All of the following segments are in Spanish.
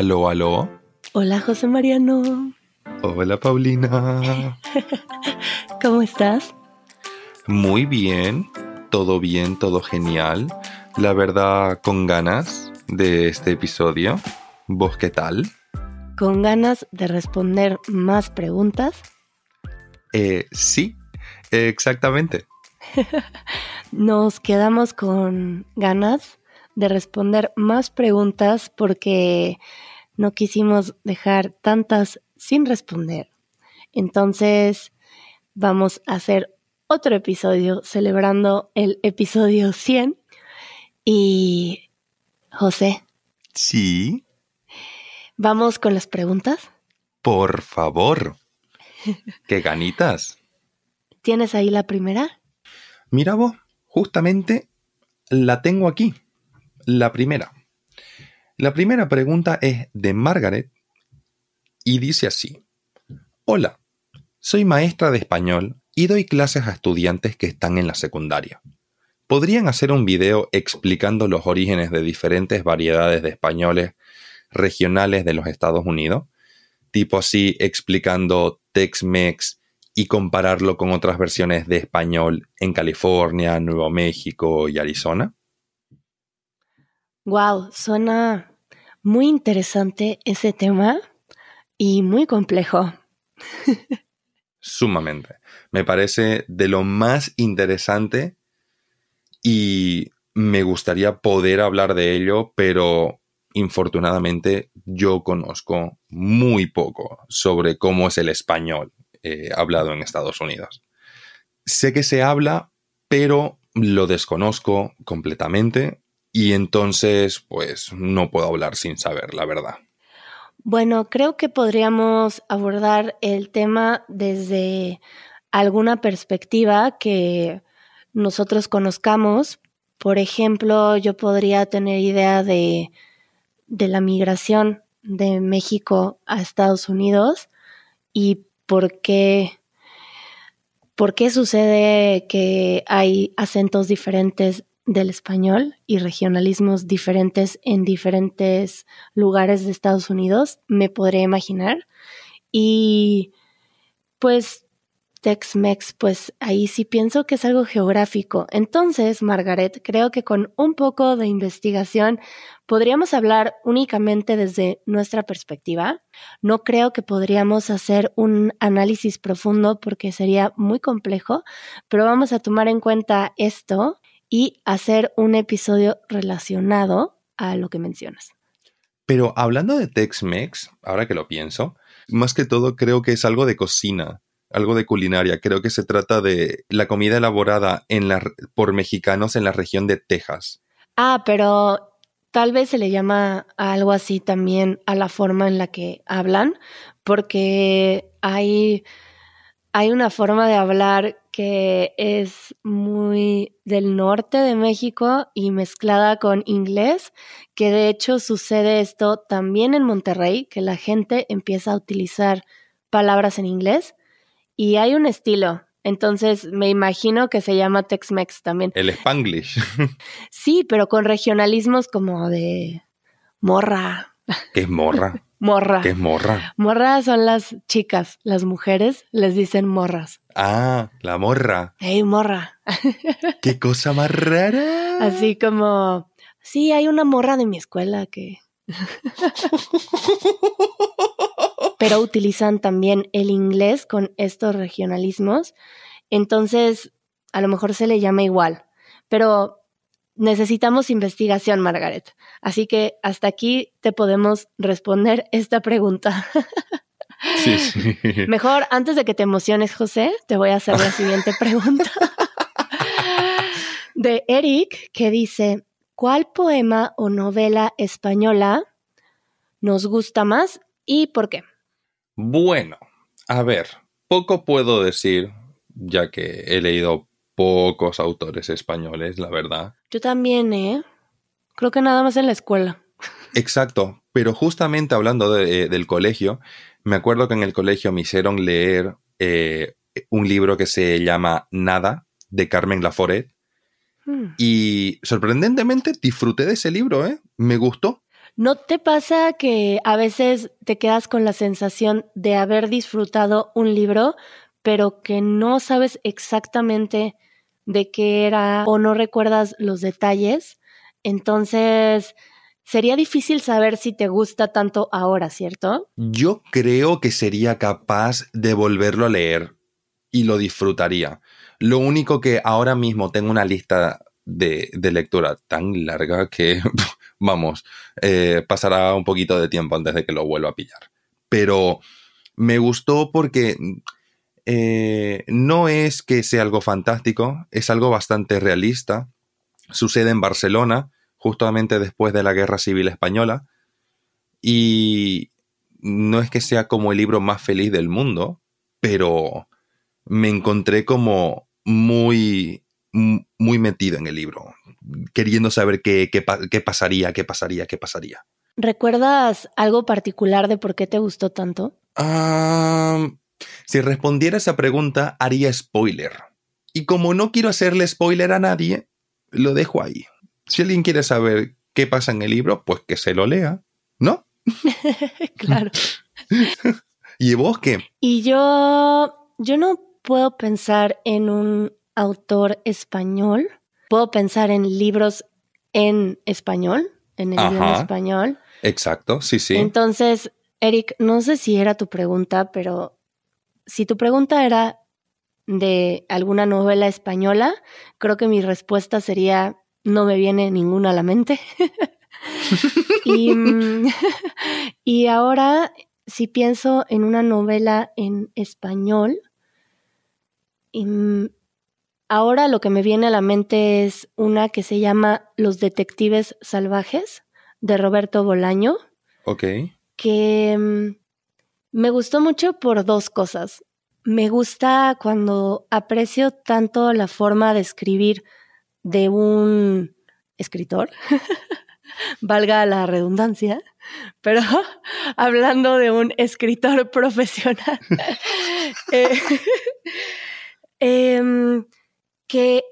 Aló, aló. Hola, José Mariano. Hola, Paulina. ¿Cómo estás? Muy bien. Todo bien, todo genial. La verdad, con ganas de este episodio. ¿Vos qué tal? ¿Con ganas de responder más preguntas? Eh, sí, exactamente. Nos quedamos con ganas de responder más preguntas porque no quisimos dejar tantas sin responder. Entonces, vamos a hacer otro episodio celebrando el episodio 100. Y, José. Sí. ¿Vamos con las preguntas? Por favor. ¡Qué ganitas! ¿Tienes ahí la primera? Mira vos, justamente la tengo aquí. La primera. La primera pregunta es de Margaret y dice así. Hola, soy maestra de español y doy clases a estudiantes que están en la secundaria. ¿Podrían hacer un video explicando los orígenes de diferentes variedades de españoles regionales de los Estados Unidos? Tipo así explicando Tex-Mex y compararlo con otras versiones de español en California, Nuevo México y Arizona? Wow, suena muy interesante ese tema y muy complejo. Sumamente. Me parece de lo más interesante y me gustaría poder hablar de ello, pero infortunadamente yo conozco muy poco sobre cómo es el español eh, hablado en Estados Unidos. Sé que se habla, pero lo desconozco completamente y entonces pues no puedo hablar sin saber la verdad. Bueno, creo que podríamos abordar el tema desde alguna perspectiva que nosotros conozcamos. Por ejemplo, yo podría tener idea de, de la migración de México a Estados Unidos y por qué, por qué sucede que hay acentos diferentes del español y regionalismos diferentes en diferentes lugares de Estados Unidos, me podría imaginar. Y pues Tex-Mex, pues ahí sí pienso que es algo geográfico. Entonces, Margaret, creo que con un poco de investigación podríamos hablar únicamente desde nuestra perspectiva. No creo que podríamos hacer un análisis profundo porque sería muy complejo, pero vamos a tomar en cuenta esto y hacer un episodio relacionado a lo que mencionas. Pero hablando de Tex-Mex, ahora que lo pienso, más que todo creo que es algo de cocina algo de culinaria. Creo que se trata de la comida elaborada en la, por mexicanos en la región de Texas. Ah, pero tal vez se le llama algo así también a la forma en la que hablan, porque hay, hay una forma de hablar que es muy del norte de México y mezclada con inglés, que de hecho sucede esto también en Monterrey, que la gente empieza a utilizar palabras en inglés y hay un estilo. Entonces me imagino que se llama Tex-Mex también. El Spanglish. sí, pero con regionalismos como de morra. ¿Qué es morra? Morra. ¿Qué es morra? Morra son las chicas, las mujeres les dicen morras. Ah, la morra. ¡Ey, morra! ¡Qué cosa más rara! Así como, sí, hay una morra de mi escuela que... pero utilizan también el inglés con estos regionalismos. Entonces, a lo mejor se le llama igual, pero necesitamos investigación, Margaret. Así que hasta aquí te podemos responder esta pregunta. Sí, sí. Mejor, antes de que te emociones, José, te voy a hacer la siguiente pregunta. De Eric, que dice, ¿cuál poema o novela española nos gusta más y por qué? Bueno, a ver, poco puedo decir, ya que he leído pocos autores españoles, la verdad. Yo también, ¿eh? Creo que nada más en la escuela. Exacto, pero justamente hablando de, del colegio, me acuerdo que en el colegio me hicieron leer eh, un libro que se llama Nada, de Carmen Laforet. Hmm. Y sorprendentemente disfruté de ese libro, ¿eh? Me gustó. ¿No te pasa que a veces te quedas con la sensación de haber disfrutado un libro, pero que no sabes exactamente de qué era o no recuerdas los detalles? Entonces, sería difícil saber si te gusta tanto ahora, ¿cierto? Yo creo que sería capaz de volverlo a leer y lo disfrutaría. Lo único que ahora mismo tengo una lista de, lectura tan larga que, vamos, eh, pasará un poquito de tiempo antes de que lo vuelva a pillar. Pero me gustó porque eh, no es que sea algo fantástico, es algo bastante realista. Sucede en Barcelona, justamente después de la Guerra Civil Española. Y no es que sea como el libro más feliz del mundo, pero me encontré como muy, muy metido en el libro, queriendo saber qué, qué, pasaría, qué pasaría, qué pasaría. ¿Recuerdas algo particular de por qué te gustó tanto? Si respondiera esa pregunta, haría spoiler. Y como no quiero hacerle spoiler a nadie, lo dejo ahí. Si alguien quiere saber qué pasa en el libro, pues que se lo lea, ¿no? claro. ¿Y vos qué? Y yo, yo no puedo pensar en un autor español, puedo pensar en libros en español, en el idioma español. Exacto, sí, sí. Entonces, Eric, no sé si era tu pregunta, pero si tu pregunta era de alguna novela española, creo que mi respuesta sería no me viene ninguna a la mente. y, y ahora, si pienso en una novela en español, y mm, ahora lo que me viene a la mente es una que se llama Los Detectives Salvajes de Roberto Bolaño. Ok. Que mm, me gustó mucho por dos cosas. Me gusta cuando aprecio tanto la forma de escribir de un escritor, valga la redundancia, pero hablando de un escritor profesional. eh, Em, que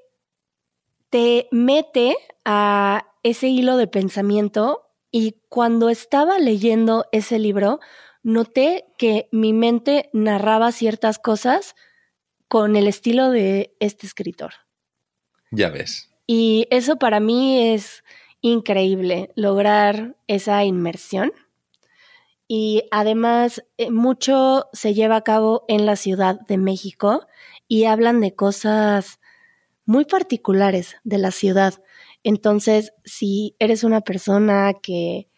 te mete a ese hilo de pensamiento y cuando estaba leyendo ese libro, noté que mi mente narraba ciertas cosas con el estilo de este escritor. Ya ves. Y eso para mí es increíble, lograr esa inmersión. Y además, eh, mucho se lleva a cabo en la Ciudad de México y hablan de cosas muy particulares de la ciudad. Entonces, si eres una persona que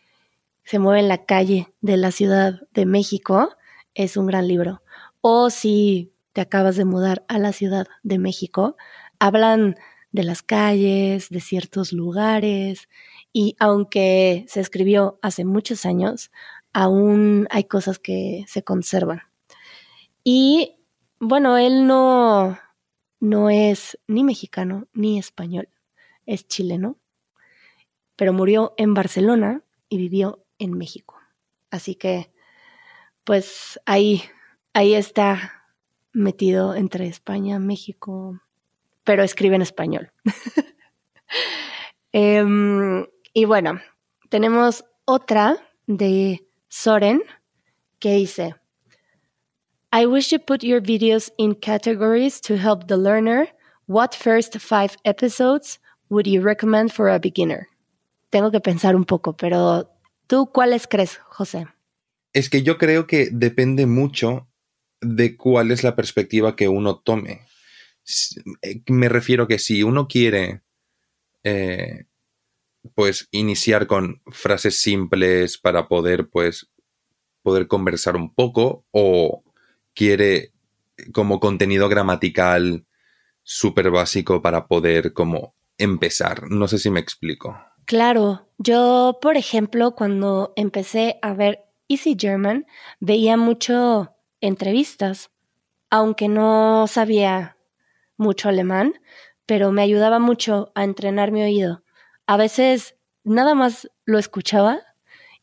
se mueve en la calle de la Ciudad de México, es un gran libro. O si te acabas de mudar a la Ciudad de México, hablan de las calles, de ciertos lugares, y aunque se escribió hace muchos años, aún hay cosas que se conservan. Y bueno, él no, no es ni mexicano ni español, es chileno, pero murió en Barcelona y vivió en México. Así que, pues ahí, ahí está metido entre España, México, pero escribe en español. Em, y bueno, tenemos otra de Soren que dice, I wish you put your videos in categories to help the learner. What first five episodes would you recommend for a beginner? Tengo que pensar un poco, pero ¿tú cuáles crees, José? Es que yo creo que depende mucho de cuál es la perspectiva que uno tome. Eh, me refiero que si uno quiere, eh, pues, iniciar con frases simples para poder, pues, poder conversar un poco o quiere como contenido gramatical súper básico para poder como empezar. No sé si me explico. Claro, yo por ejemplo cuando empecé a ver Easy German veía mucho entrevistas, aunque no sabía mucho alemán, pero me ayudaba mucho a entrenar mi oído. A veces nada más lo escuchaba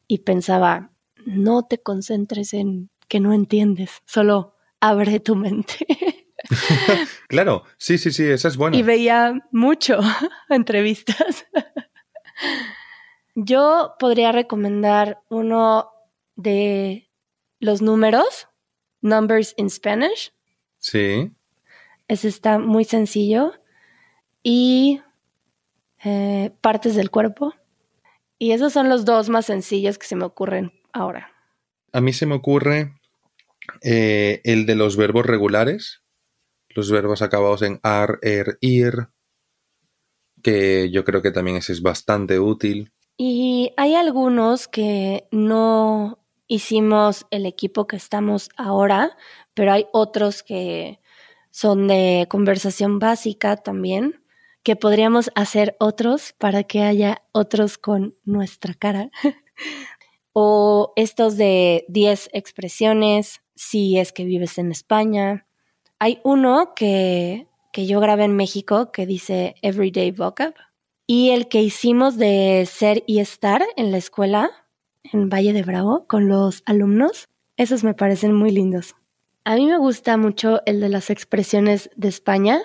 y pensaba, no te concentres en que no entiendes, solo abre tu mente. claro, sí, sí, sí, esa es buena. Y veía mucho entrevistas. Yo podría recomendar uno de los números, Numbers in Spanish. Sí. Ese está muy sencillo. Y eh, partes del cuerpo. Y esos son los dos más sencillos que se me ocurren ahora. A mí se me ocurre eh, el de los verbos regulares, los verbos acabados en ar, er, ir, que yo creo que también ese es bastante útil. Y hay algunos que no hicimos el equipo que estamos ahora, pero hay otros que son de conversación básica también, que podríamos hacer otros para que haya otros con nuestra cara. o estos de 10 expresiones, si es que vives en España. Hay uno que, que yo grabé en México que dice Everyday Vocab y el que hicimos de ser y estar en la escuela en Valle de Bravo con los alumnos. Esos me parecen muy lindos. A mí me gusta mucho el de las expresiones de España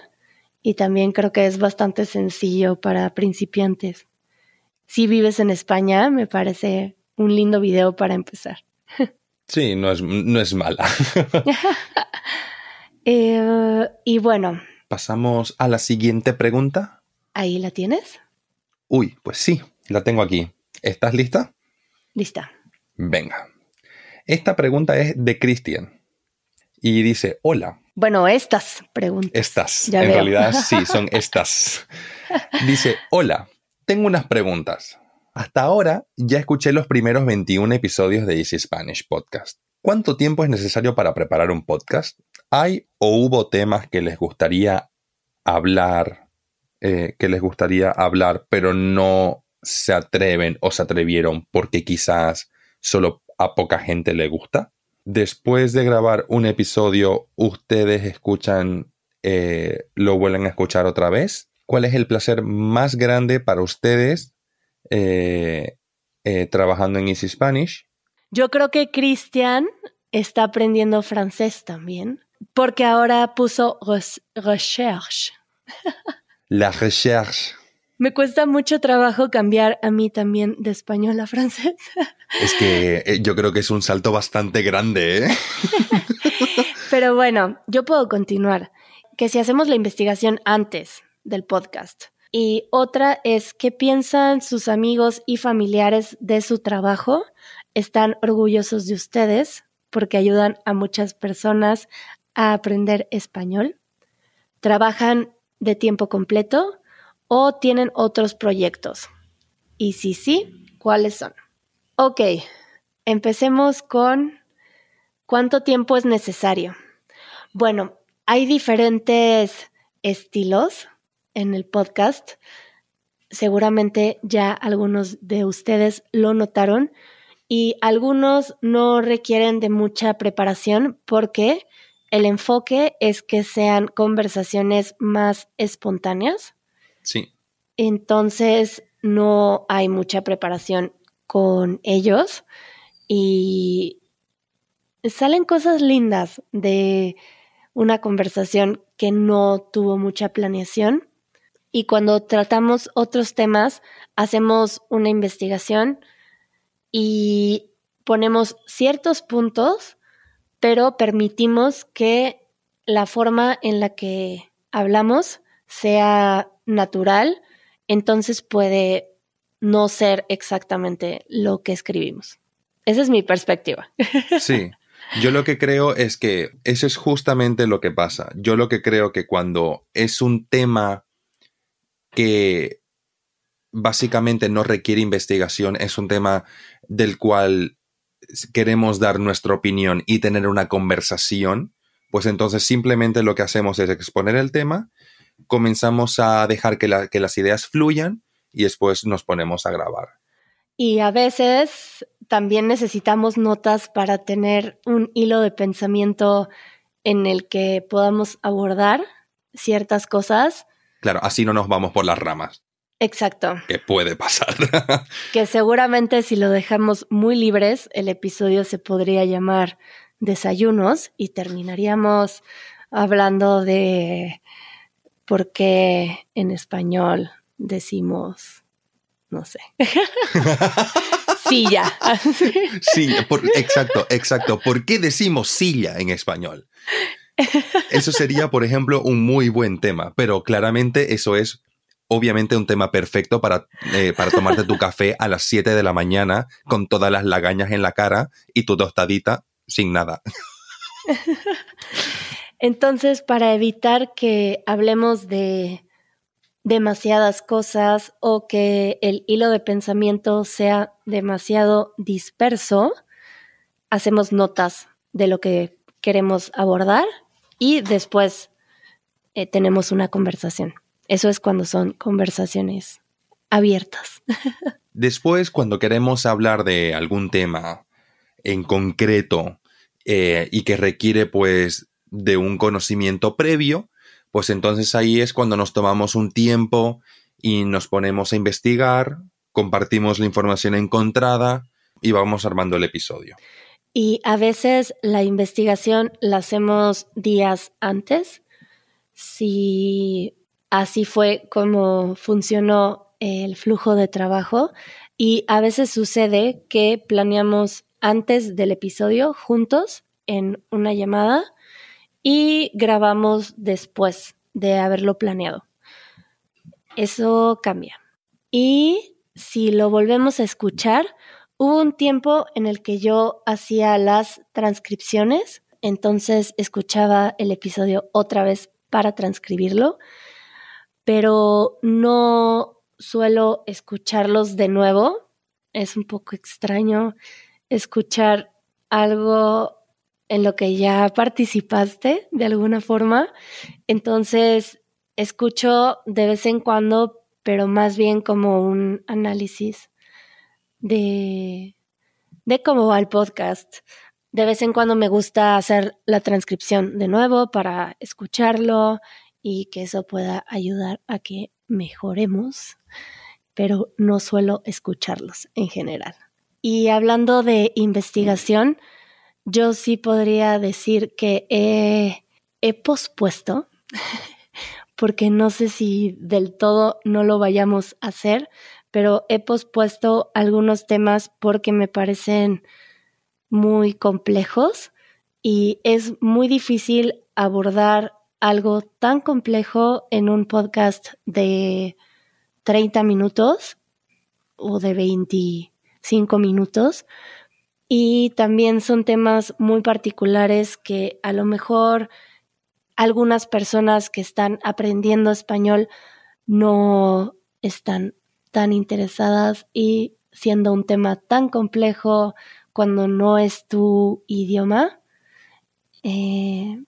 y también creo que es bastante sencillo para principiantes. Si vives en España, me parece un lindo video para empezar. Sí, no es, no es mala. Eh, y bueno. Pasamos a la siguiente pregunta. ¿Ahí la tienes? Uy, pues sí, la tengo aquí. ¿Estás lista? Lista. Venga. Esta pregunta es de Cristian. Y dice, hola. Bueno, estas preguntas. Estas. en realidad sí, son estas. Dice, hola, tengo unas preguntas. Hasta ahora ya escuché los primeros 21 episodios de Easy Spanish Podcast. ¿Cuánto tiempo es necesario para preparar un podcast? ¿Hay o hubo temas que les gustaría hablar, eh, que les gustaría hablar, pero no se atreven o se atrevieron porque quizás solo a poca gente le gusta? Después de grabar un episodio, ¿ustedes escuchan, eh, lo vuelven a escuchar otra vez? ¿Cuál es el placer más grande para ustedes eh, trabajando en Easy Spanish? Yo creo que Cristian está aprendiendo francés también, porque ahora puso recherche. La recherche. Me cuesta mucho trabajo cambiar a mí también de español a francés. Es que eh, yo creo que es un salto bastante grande, ¿eh? Pero bueno, yo puedo continuar. Que si hacemos la investigación antes del podcast. Y otra es qué piensan sus amigos y familiares de su trabajo están orgullosos de ustedes porque ayudan a muchas personas a aprender español, trabajan de tiempo completo o tienen otros proyectos. Y si sí, ¿cuáles son? Ok, empecemos con cuánto tiempo es necesario. Bueno, hay diferentes estilos en el podcast. Seguramente ya algunos de ustedes lo notaron y algunos no requieren de mucha preparación porque el enfoque es que sean conversaciones más espontáneas. Sí. Entonces no hay mucha preparación con ellos y salen cosas lindas de una conversación que no tuvo mucha planeación. Y cuando tratamos otros temas, hacemos una investigación y ponemos ciertos puntos, pero permitimos que la forma en la que hablamos sea natural, entonces puede no ser exactamente lo que escribimos. Esa es mi perspectiva. Sí, yo lo que creo es que eso es justamente lo que pasa. Yo lo que creo que cuando es un tema que básicamente no requiere investigación, es un tema del cual queremos dar nuestra opinión y tener una conversación, pues entonces simplemente lo que hacemos es exponer el tema, comenzamos a dejar que, las ideas fluyan y después nos ponemos a grabar. Y a veces también necesitamos notas para tener un hilo de pensamiento en el que podamos abordar ciertas cosas. Claro, así no nos vamos por las ramas. Exacto. Que puede pasar. que seguramente si lo dejamos muy libres, el episodio se podría llamar Desayunos y terminaríamos hablando de por qué en español decimos no sé. silla. sí, exacto, exacto. ¿Por qué decimos silla en español? Eso sería, por ejemplo, un muy buen tema, pero claramente eso es obviamente un tema perfecto para, eh, para tomarte tu café a las 7 de la mañana con todas las lagañas en la cara y tu tostadita sin nada. Entonces, para evitar que hablemos de demasiadas cosas o que el hilo de pensamiento sea demasiado disperso, hacemos notas de lo que queremos abordar y después eh, tenemos una conversación. Eso es cuando son conversaciones abiertas. Después, cuando queremos hablar de algún tema en concreto eh, y que requiere pues de un conocimiento previo, pues entonces ahí es cuando nos tomamos un tiempo y nos ponemos a investigar, compartimos la información encontrada y vamos armando el episodio. Y a veces la investigación la hacemos días antes. Si así fue como funcionó el flujo de trabajo y a veces sucede que planeamos antes del episodio juntos en una llamada y grabamos después de haberlo planeado. Eso cambia. Y si lo volvemos a escuchar, hubo un tiempo en el que yo hacía las transcripciones, entonces escuchaba el episodio otra vez para transcribirlo pero no suelo escucharlos de nuevo. Es un poco extraño escuchar algo en lo que ya participaste de alguna forma. Entonces, escucho de vez en cuando, pero más bien como un análisis de, de cómo va el podcast. De vez en cuando me gusta hacer la transcripción de nuevo para escucharlo y que eso pueda ayudar a que mejoremos, pero no suelo escucharlos en general. Y hablando de investigación, yo sí podría decir que he, he pospuesto, porque no sé si del todo no lo vayamos a hacer, pero he pospuesto algunos temas porque me parecen muy complejos y es muy difícil abordar algo tan complejo en un podcast de 30 minutos o de 25 minutos. Y también son temas muy particulares que a lo mejor algunas personas que están aprendiendo español no están tan interesadas y siendo un tema tan complejo cuando no es tu idioma, eh,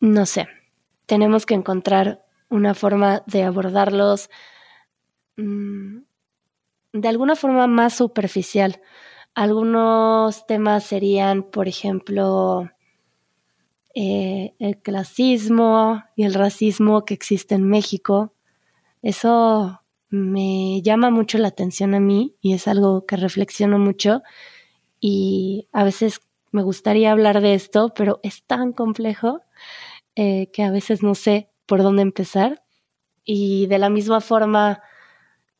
no sé, tenemos que encontrar una forma de abordarlos mm, de alguna forma más superficial. Algunos temas serían, por ejemplo, eh, el clasismo y el racismo que existe en México. Eso me llama mucho la atención a mí y es algo que reflexiono mucho y a veces me gustaría hablar de esto, pero es tan complejo eh, que a veces no sé por dónde empezar. Y de la misma forma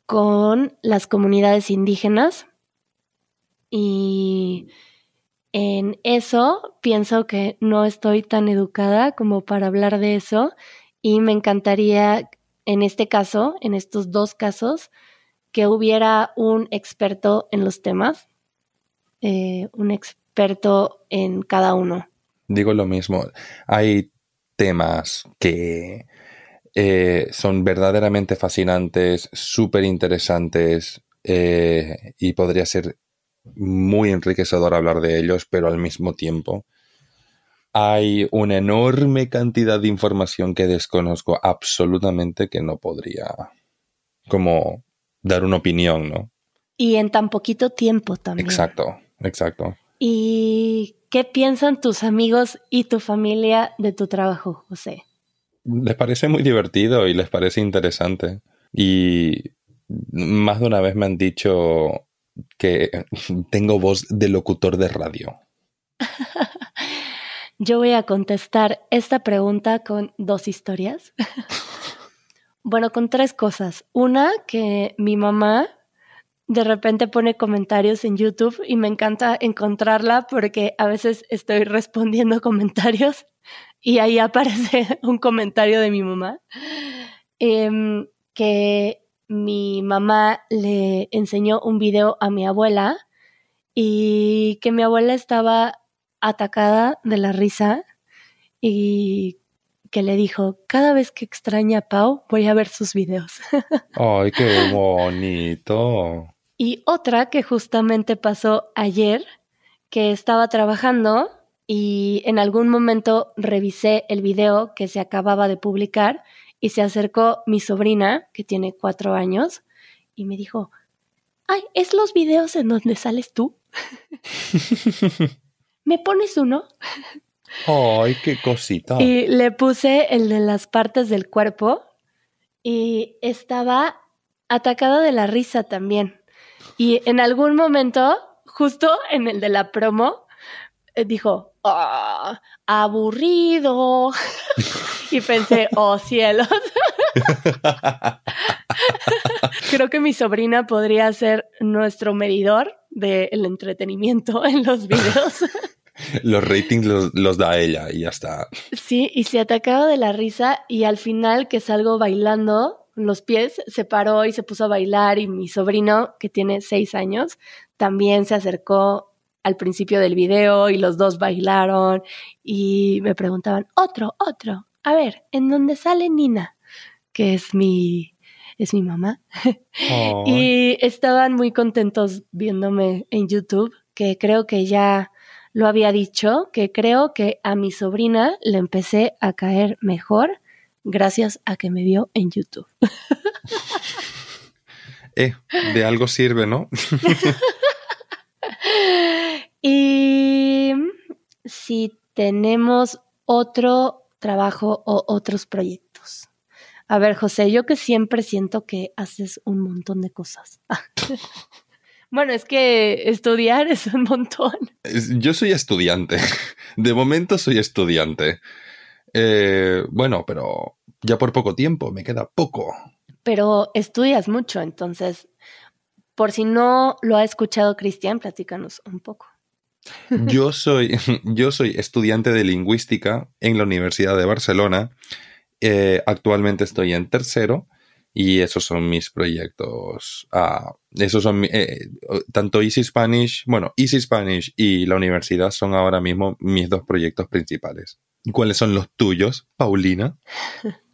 con las comunidades indígenas. Y en eso pienso que no estoy tan educada como para hablar de eso y me encantaría en este caso, en estos dos casos, que hubiera un experto en los temas, eh, un experto en cada uno. Digo lo mismo, hay temas que eh, son verdaderamente fascinantes, súper interesantes eh, y podría ser muy enriquecedor hablar de ellos, pero al mismo tiempo hay una enorme cantidad de información que desconozco absolutamente que no podría como dar una opinión, ¿no? Y en tan poquito tiempo también. Exacto, exacto. ¿Y qué piensan tus amigos y tu familia de tu trabajo, José? Les parece muy divertido y les parece interesante. Y más de una vez me han dicho que tengo voz de locutor de radio. Yo voy a contestar esta pregunta con dos historias. bueno, con tres cosas. Una, que mi mamá de repente pone comentarios en YouTube y me encanta encontrarla porque a veces estoy respondiendo comentarios y ahí aparece un comentario de mi mamá em, que mi mamá le enseñó un video a mi abuela y que mi abuela estaba atacada de la risa y que le dijo, cada vez que extraña a Pau voy a ver sus videos. Ay, qué bonito. Y otra que justamente pasó ayer, que estaba trabajando y en algún momento revisé el video que se acababa de publicar y se acercó mi sobrina, que tiene cuatro años, y me dijo, ay, ¿es los videos en donde sales tú? ¿Me pones uno? Ay, qué cosita. Y le puse el de las partes del cuerpo y estaba atacada de la risa también. Y en algún momento, justo en el de la promo, eh, dijo, ah, aburrido. y pensé, oh cielos. Creo que mi sobrina podría ser nuestro medidor del entretenimiento en los videos. los ratings los, da ella y ya está. Sí, y se atacaba de la risa y al final que salgo bailando los pies, se paró y se puso a bailar y mi sobrino, que tiene seis años, también se acercó al principio del video y los dos bailaron y me preguntaban, otro, otro, a ver, ¿en dónde sale Nina? Que es mi, es mi mamá. y estaban muy contentos viéndome en YouTube, que creo que ya lo había dicho, que creo que a mi sobrina le empecé a caer mejor gracias a que me vio en YouTube. eh, de algo sirve, ¿no? y si tenemos otro trabajo o otros proyectos. A ver, José, yo que siempre siento que haces un montón de cosas. Bueno, es que estudiar es un montón. Yo soy estudiante. De momento soy estudiante. Eh, bueno, pero ya por poco tiempo, me queda poco. Pero estudias mucho, entonces, por si no lo ha escuchado Cristian, platícanos un poco. Yo soy, yo soy estudiante de lingüística en la Universidad de Barcelona. Eh, actualmente estoy en tercero y esos son mis proyectos. Ah, esos son eh, tanto Easy Spanish, bueno, Easy Spanish y la universidad son ahora mismo mis dos proyectos principales. ¿Cuáles son los tuyos, Paulina?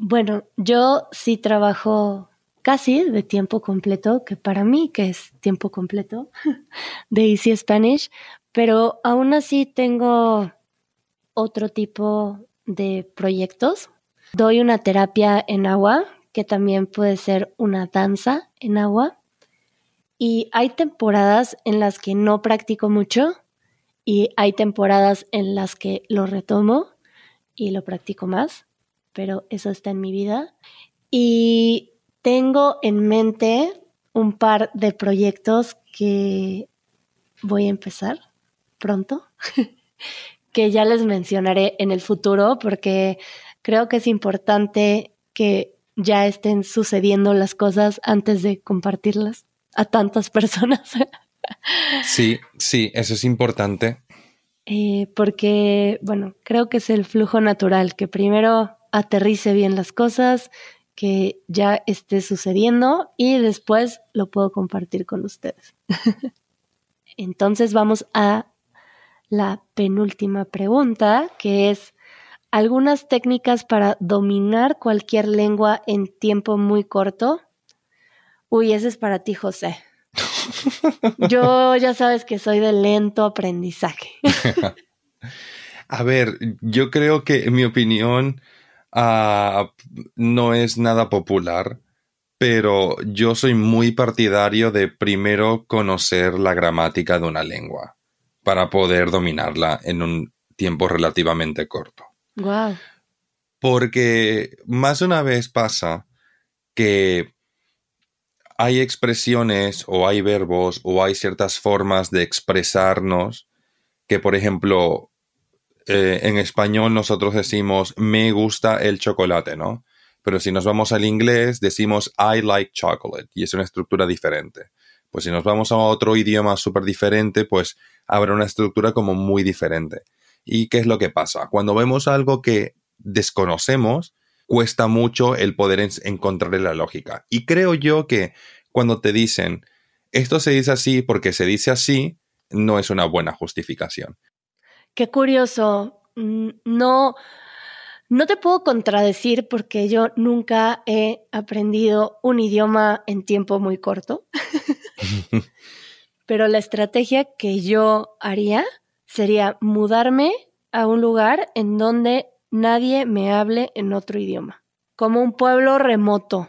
Bueno, yo sí trabajo casi de tiempo completo, que para mí que es tiempo completo de Easy Spanish, pero aún así tengo otro tipo de proyectos. Doy una terapia en agua que también puede ser una danza en agua. Y hay temporadas en las que no practico mucho y hay temporadas en las que lo retomo y lo practico más, pero eso está en mi vida. Y tengo en mente un par de proyectos que voy a empezar pronto, que ya les mencionaré en el futuro porque creo que es importante que ya estén sucediendo las cosas antes de compartirlas a tantas personas. Sí, sí, eso es importante. Eh, porque, bueno, creo que es el flujo natural, que primero aterrice bien las cosas, que ya esté sucediendo y después lo puedo compartir con ustedes. Entonces vamos a la penúltima pregunta, que es, algunas técnicas para dominar cualquier lengua en tiempo muy corto. Uy, ese es para ti, José. Yo ya sabes que soy de lento aprendizaje. A ver, yo creo que en mi opinión ah, no es nada popular, pero yo soy muy partidario de primero conocer la gramática de una lengua para poder dominarla en un tiempo relativamente corto. Porque más de una vez pasa que hay expresiones o hay verbos o hay ciertas formas de expresarnos que, por ejemplo, eh, en español nosotros decimos me gusta el chocolate, ¿no? Pero si nos vamos al inglés decimos I like chocolate y es una estructura diferente. Pues si nos vamos a otro idioma súper diferente, pues habrá una estructura como muy diferente. ¿Y qué es lo que pasa? Cuando vemos algo que desconocemos, cuesta mucho el poder encontrarle la lógica. Y creo yo que cuando te dicen, esto se dice así porque se dice así, no es una buena justificación. Qué curioso. Mm, no, no te puedo contradecir porque yo nunca he aprendido un idioma en tiempo muy corto. Pero la estrategia que yo haría sería mudarme a un lugar en donde nadie me hable en otro idioma, como un pueblo remoto,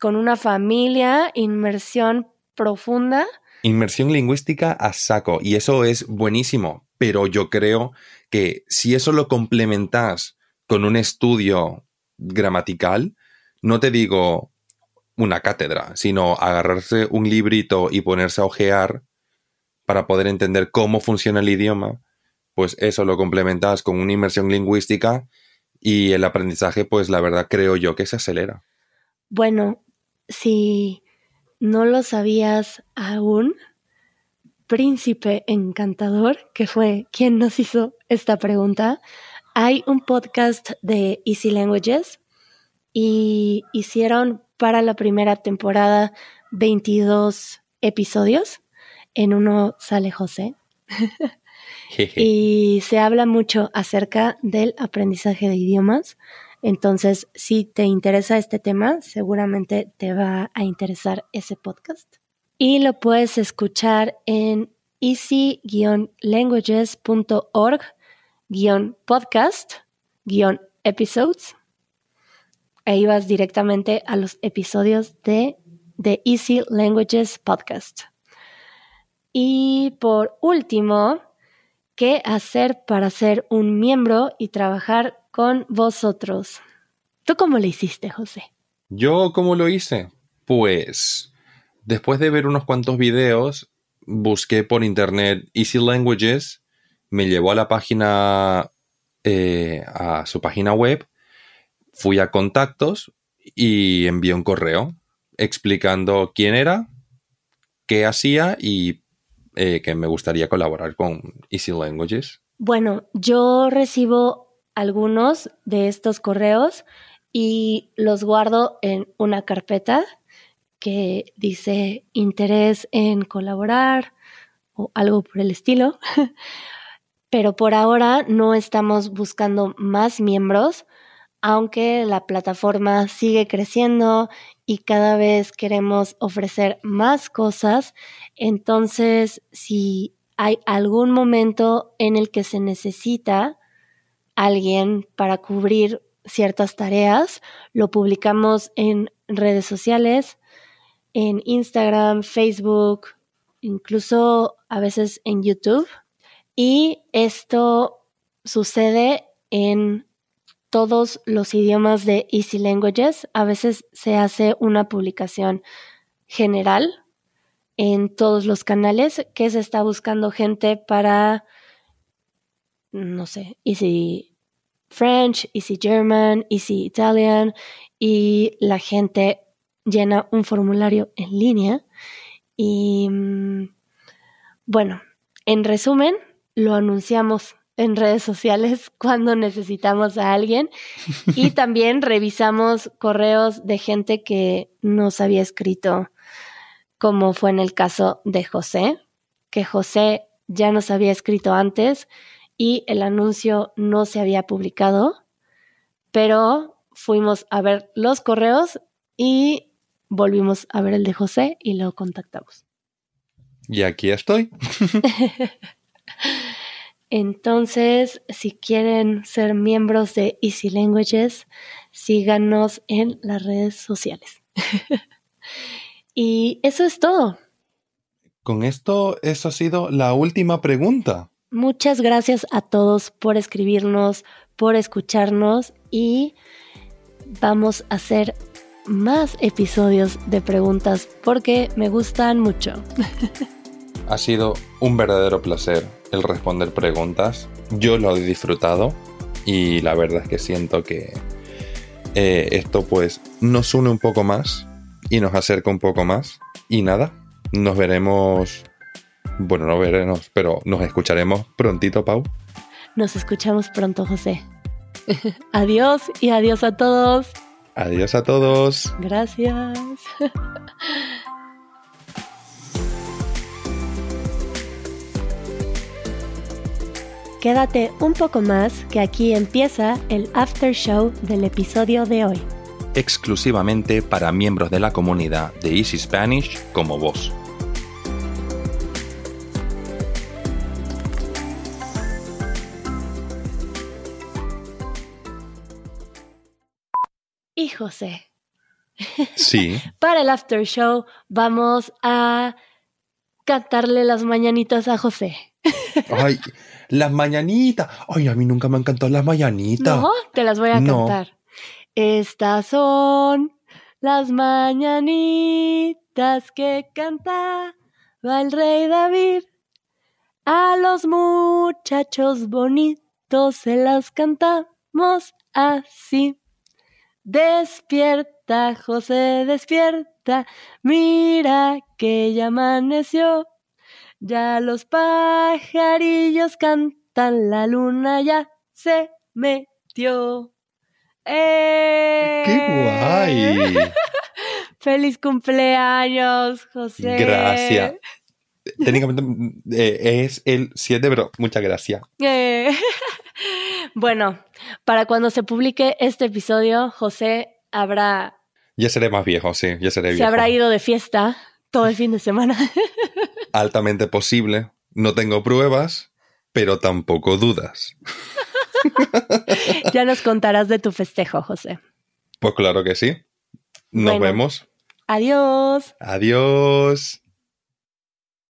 con una familia, inmersión profunda. Inmersión lingüística a saco, y eso es buenísimo, pero yo creo que si eso lo complementas con un estudio gramatical, no te digo una cátedra, sino agarrarse un librito y ponerse a ojear para poder entender cómo funciona el idioma, pues eso lo complementas con una inmersión lingüística y el aprendizaje, pues la verdad creo yo que se acelera. Bueno, si no lo sabías aún, Príncipe Encantador, que fue quien nos hizo esta pregunta, hay un podcast de Easy Languages y hicieron para la primera temporada 22 episodios. En uno sale José. y se habla mucho acerca del aprendizaje de idiomas. Entonces, si te interesa este tema, seguramente te va a interesar ese podcast. Y lo puedes escuchar en easy-languages.org podcast-episodes. Ahí vas directamente a los episodios de The Easy Languages Podcast. Y por último, ¿qué hacer para ser un miembro y trabajar con vosotros? ¿Tú cómo lo hiciste, José? Yo, ¿cómo lo hice? Pues, después de ver unos cuantos videos, busqué por internet Easy Languages, me llevó a la página, eh, a su página web, fui a contactos y envié un correo explicando quién era, qué hacía y eh, que me gustaría colaborar con Easy Languages. Bueno, yo recibo algunos de estos correos y los guardo en una carpeta que dice interés en colaborar o algo por el estilo. Pero por ahora no estamos buscando más miembros, aunque la plataforma sigue creciendo y cada vez queremos ofrecer más cosas. Entonces, si hay algún momento en el que se necesita alguien para cubrir ciertas tareas, lo publicamos en redes sociales, en Instagram, Facebook, incluso a veces en YouTube. Y esto sucede en todos los idiomas de Easy Languages. A veces se hace una publicación general en todos los canales que se está buscando gente para, no sé, Easy French, Easy German, Easy Italian y la gente llena un formulario en línea y mm, bueno, en resumen, lo anunciamos en redes sociales cuando necesitamos a alguien y también revisamos correos de gente que nos había escrito, como fue en el caso de José, que José ya nos había escrito antes y el anuncio no se había publicado, pero fuimos a ver los correos y volvimos a ver el de José y lo contactamos. Y aquí estoy. Entonces, si quieren ser miembros de Easy Languages, síganos en las redes sociales. y eso es todo. Con esto, eso ha sido la última pregunta. Muchas gracias a todos por escribirnos, por escucharnos y vamos a hacer más episodios de preguntas porque me gustan mucho. Ha sido un verdadero placer el responder preguntas. Yo lo he disfrutado y la verdad es que siento que eh, esto pues nos une un poco más y nos acerca un poco más. Y nada, Nos veremos. Bueno, no veremos, pero nos escucharemos prontito, Pau. Nos escuchamos pronto, José. adiós y adiós a todos. Adiós a todos. Gracias. Quédate un poco más que aquí empieza el after show del episodio de hoy. Exclusivamente para miembros de la comunidad de Easy Spanish como vos. Y José. Sí. Para el after show vamos a cantarle las mañanitas a José. Ay, las mañanitas. Ay, a mí nunca me han cantado las mañanitas. No, te las voy a No. cantar. Estas son las mañanitas que cantaba el rey David. A los muchachos bonitos se las cantamos así. Despierta, José, despierta. Mira que ya amaneció. Ya los pajarillos cantan, la luna ya se metió. ¡Eh! ¡Qué guay! ¡Feliz cumpleaños, José! Gracias. Técnicamente eh, es el 7, pero muchas gracias. Eh. Bueno, para cuando se publique este episodio, José habrá, Ya seré más viejo, sí, ya seré se viejo. habrá ido de fiesta todo el fin de semana. Altamente posible. No tengo pruebas, pero tampoco dudas. ya nos contarás de tu festejo, José. Pues claro que sí. Nos Bueno. vemos. Adiós. Adiós.